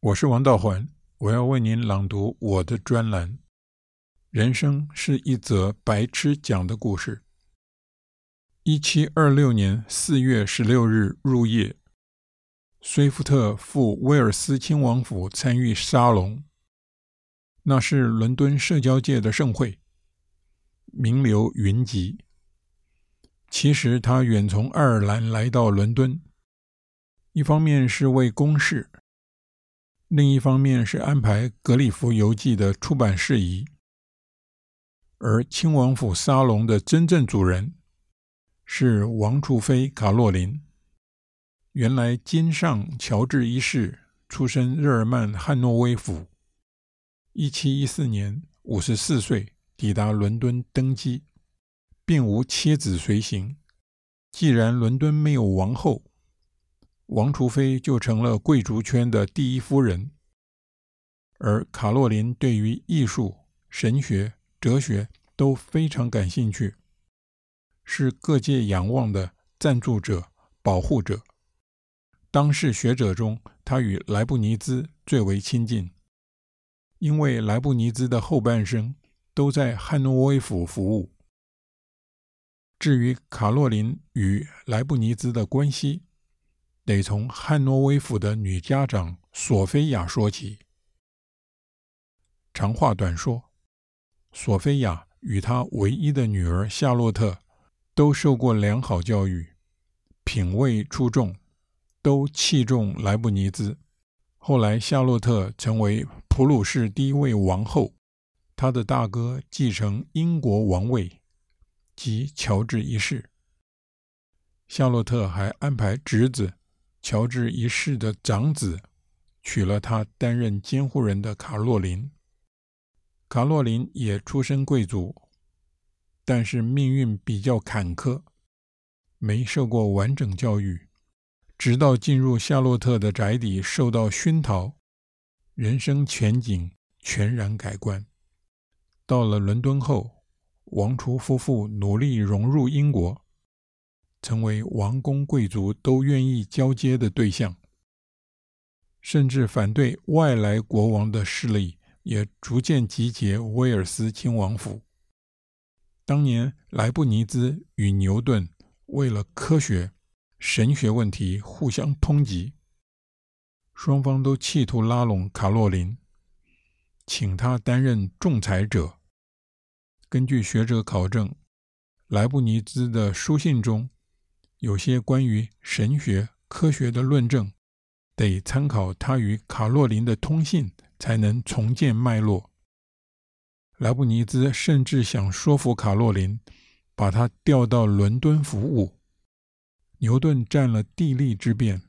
我是王道环，我要为您朗读我的专栏。人生是一则白痴讲的故事。一七二六年四月十六日入夜，虽福特赴威尔斯亲王府参与沙龙，那是伦敦社交界的盛会，名流云集。其实他远从爱尔兰来到伦敦，一方面是为公事。另一方面是安排《格里夫游记》的出版事宜，而亲王府沙龙的真正主人是王储妃卡洛琳。原来金上乔治一世出身日耳曼汉诺威府，一七一四年五十四岁抵达伦敦登基，并无妻子随行。既然伦敦没有王后，王储妃就成了贵族圈的第一夫人，而卡洛琳对于艺术、神学、哲学都非常感兴趣，是各界仰望的赞助者、保护者。当世学者中，他与莱布尼兹最为亲近，因为莱布尼兹的后半生都在汉诺威府服务。至于卡洛琳与莱布尼兹的关系，得从汉诺威府的女家长索菲亚说起。长话短说，索菲亚与她唯一的女儿夏洛特都受过良好教育，品味出众，都器重莱布尼兹。后来，夏洛特成为普鲁士第一位王后，她的大哥继承英国王位，即乔治一世。夏洛特还安排侄子。乔治一世的长子娶了他担任监护人的卡洛琳。卡洛琳也出身贵族，但是命运比较坎坷，没受过完整教育，直到进入夏洛特的宅邸受到熏陶，人生前景全然改观。到了伦敦后，王储夫妇努力融入英国。成为王公贵族都愿意交接的对象，甚至反对外来国王的势力也逐渐集结威尔斯亲王府。当年莱布尼兹与牛顿为了科学、神学问题互相抨击，双方都企图拉拢卡洛琳，请他担任仲裁者。根据学者考证，莱布尼兹的书信中。有些关于神学科学的论证，得参考他与卡洛琳的通信，才能重建脉络。莱布尼兹甚至想说服卡洛琳，把他调到伦敦服务。牛顿占了地利之便，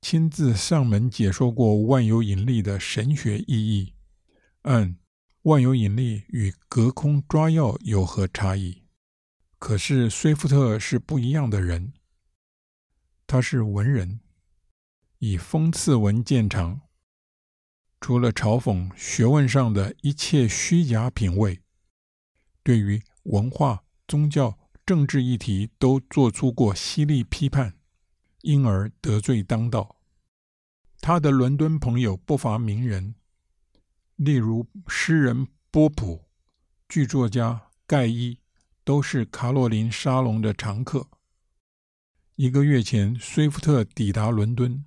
亲自上门解说过万有引力的神学意义。嗯万有引力与隔空抓药有何差异？可是虽福特是不一样的人。他是文人，以讽刺文见长。除了嘲讽学问上的一切虚假品味，对于文化、宗教、政治议题都做出过犀利批判，因而得罪当道。他的伦敦朋友不乏名人，例如诗人波普、剧作家盖伊，都是卡洛琳沙龙的常客。一个月前，虽福特抵达伦敦，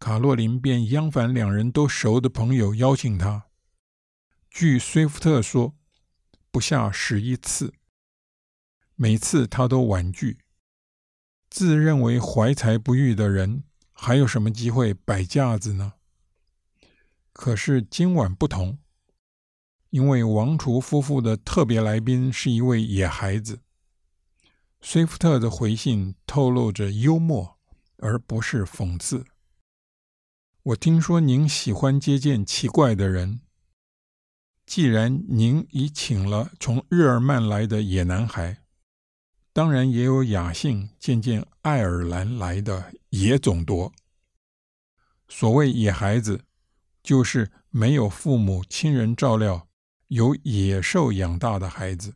卡洛琳便央凡两人都熟的朋友邀请他。据虽福特说，不下十一次，每次他都婉拒。自认为怀才不遇的人，还有什么机会摆架子呢？可是今晚不同，因为王储夫妇的特别来宾是一位野孩子。虽福特的回信透露着幽默，而不是讽刺。我听说您喜欢接见奇怪的人，既然您已请了从日耳曼来的野男孩，当然也有雅兴见见爱尔兰来的野种多。所谓野孩子，就是没有父母亲人照料，由野兽养大的孩子，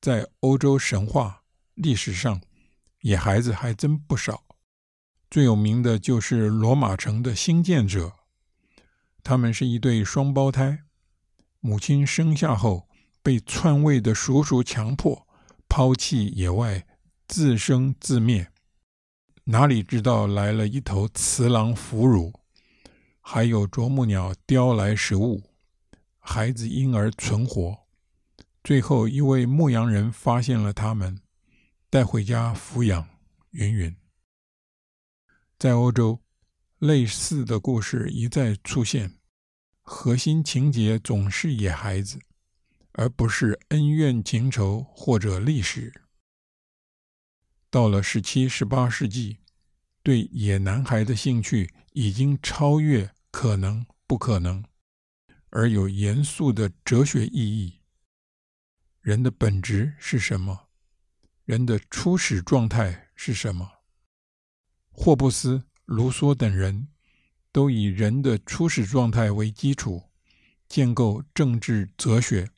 在欧洲神话。历史上，野孩子还真不少。最有名的就是罗马城的兴建者他们是一对双胞胎，母亲生下后被篡位的叔叔强迫抛弃野外，自生自灭。哪里知道来了一头雌狼俘虏，还有啄木鸟叼来食物，孩子因而存活。最后一位牧羊人发现了他们，带回家抚养。云云。在欧洲，类似的故事一再出现，核心情节总是野孩子，而不是恩怨情仇或者历史。到了十七、十八世纪，对野男孩的兴趣已经超越可能不可能，而有严肃的哲学意义。人的本质是什么？人的初始状态是什么？霍布斯、卢梭等人都以人的初始状态为基础，建构政治哲学。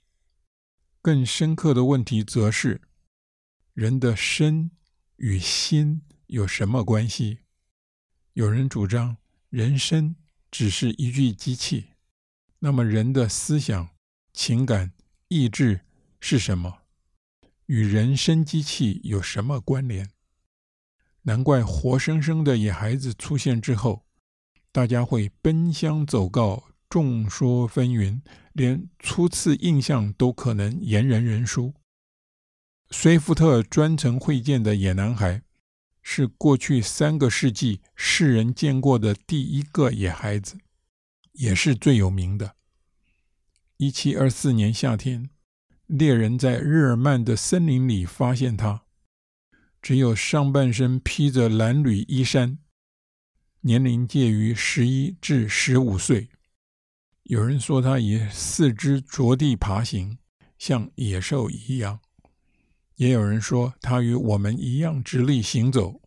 更深刻的问题则是：人的身与心有什么关系？有人主张人身只是一具机器，那么人的思想、情感、意志是什么？与人生机器有什么关联？难怪活生生的野孩子出现之后，大家会奔相走告，众说纷纭，连初次印象都可能言人人殊。崔福特专程会见的野男孩，是过去三个世纪世人见过的第一个野孩子，也是最有名的。一七二四年夏天，猎人在日耳曼的森林里发现他，只有上半身披着蓝缕衣衫，年龄介于十一至十五岁。有人说他以四肢着地爬行，像野兽一样。也有人说他与我们一样直立行走，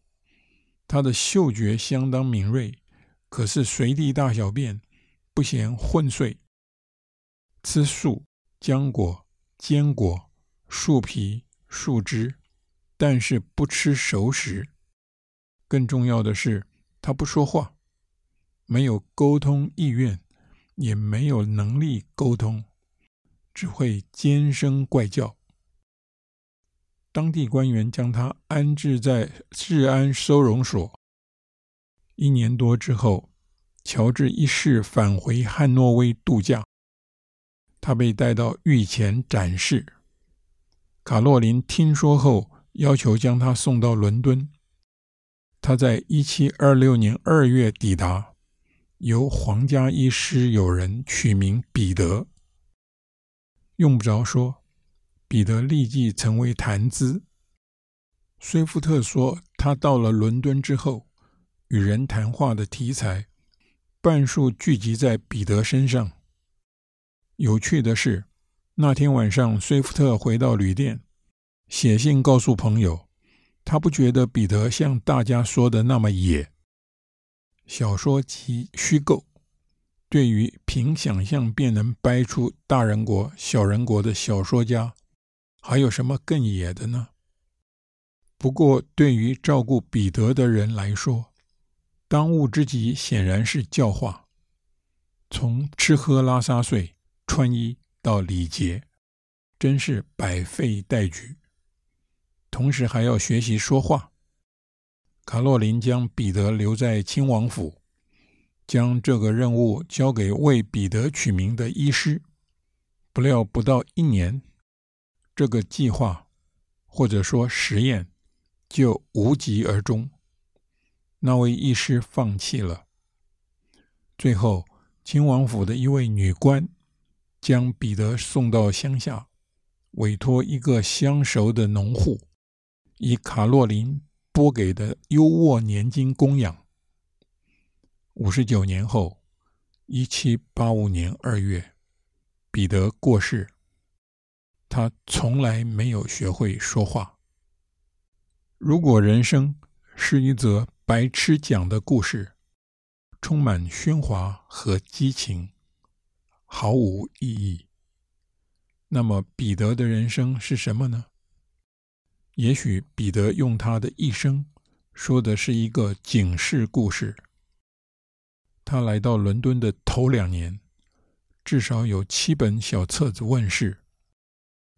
他的嗅觉相当敏锐，可是随地大小便，不嫌混秽。吃树、浆果、坚果、树皮、树枝，但是不吃熟食。更重要的是，他不说话，没有沟通意愿，也没有能力沟通，只会尖声怪叫。当地官员将他安置在治安收容所。一年多之后，乔治一世返回汉诺威度假，他被带到御前展示。卡洛琳听说后，要求将他送到伦敦。他在一七二六年二月抵达，由皇家医师友人取名彼得。用不着说。彼得立即成为谈资。崔福特说，他到了伦敦之后，与人谈话的题材半数聚集在彼得身上。有趣的是，那天晚上，崔福特回到旅店，写信告诉朋友，他不觉得彼得像大家说的那么野。小说集虚构，对于凭想象便能掰出大人国、小人国的小说家。还有什么更野的呢？不过，对于照顾彼得的人来说，当务之急显然是教化，从吃喝拉撒睡、穿衣到礼节，真是百废待举。同时还要学习说话。卡洛琳将彼得留在亲王府，将这个任务交给为彼得取名的医师。不料不到一年。这个计划，或者说实验，就无疾而终。那位医师放弃了。最后，亲王府的一位女官将彼得送到乡下，委托一个相熟的农户，以卡洛琳拨给的优渥年金供养。五十九年后，一七八五年二月，彼得过世。他从来没有学会说话。如果人生是一则白痴讲的故事，充满喧哗和激情，毫无意义，那么彼得的人生是什么呢？也许彼得用他的一生说的是一个警示故事。他来到伦敦的头两年，至少有七本小册子问世，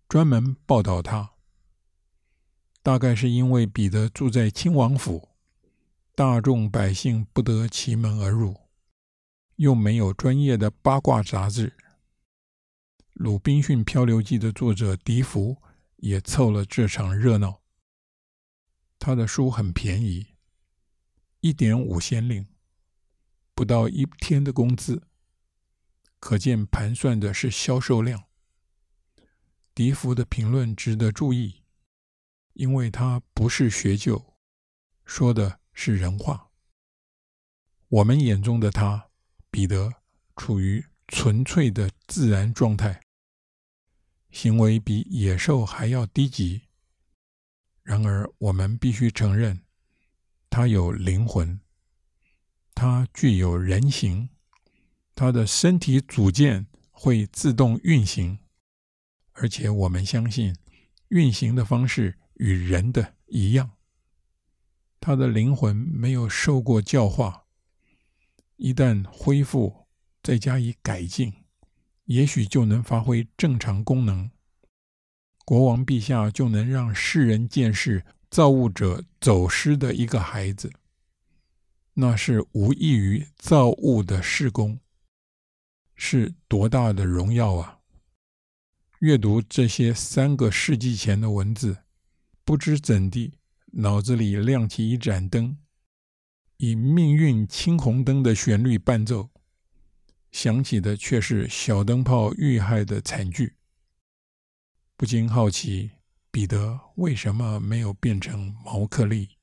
专门报道他。大概是因为彼得住在亲王府，大众百姓不得其门而入，又没有专业的八卦杂志。《鲁滨逊漂流记》的作者笛福也凑了这场热闹。他的书很便宜，一点五先令，不到一天的工资，可见盘算的是销售量。笛福的评论值得注意，因为他不是学究，说的是人话。我们眼中的他，彼得，处于纯粹的自然状态。行为比野兽还要低级。然而，我们必须承认，他有灵魂，他具有人形，他的身体组件会自动运行，而且我们相信，运行的方式与人的一样。他的灵魂没有受过教化，一旦恢复，再加以改进。也许就能发挥正常功能，国王陛下就能让世人见识造物者走失的一个孩子，那是无异于造物的事工，是多大的荣耀啊！阅读这些三个世纪前的文字，不知怎地，脑子里亮起一盏灯，以命运青红灯的旋律伴奏。响起的却是小灯泡遇害的惨剧，不禁好奇彼得为什么没有变成毛克利。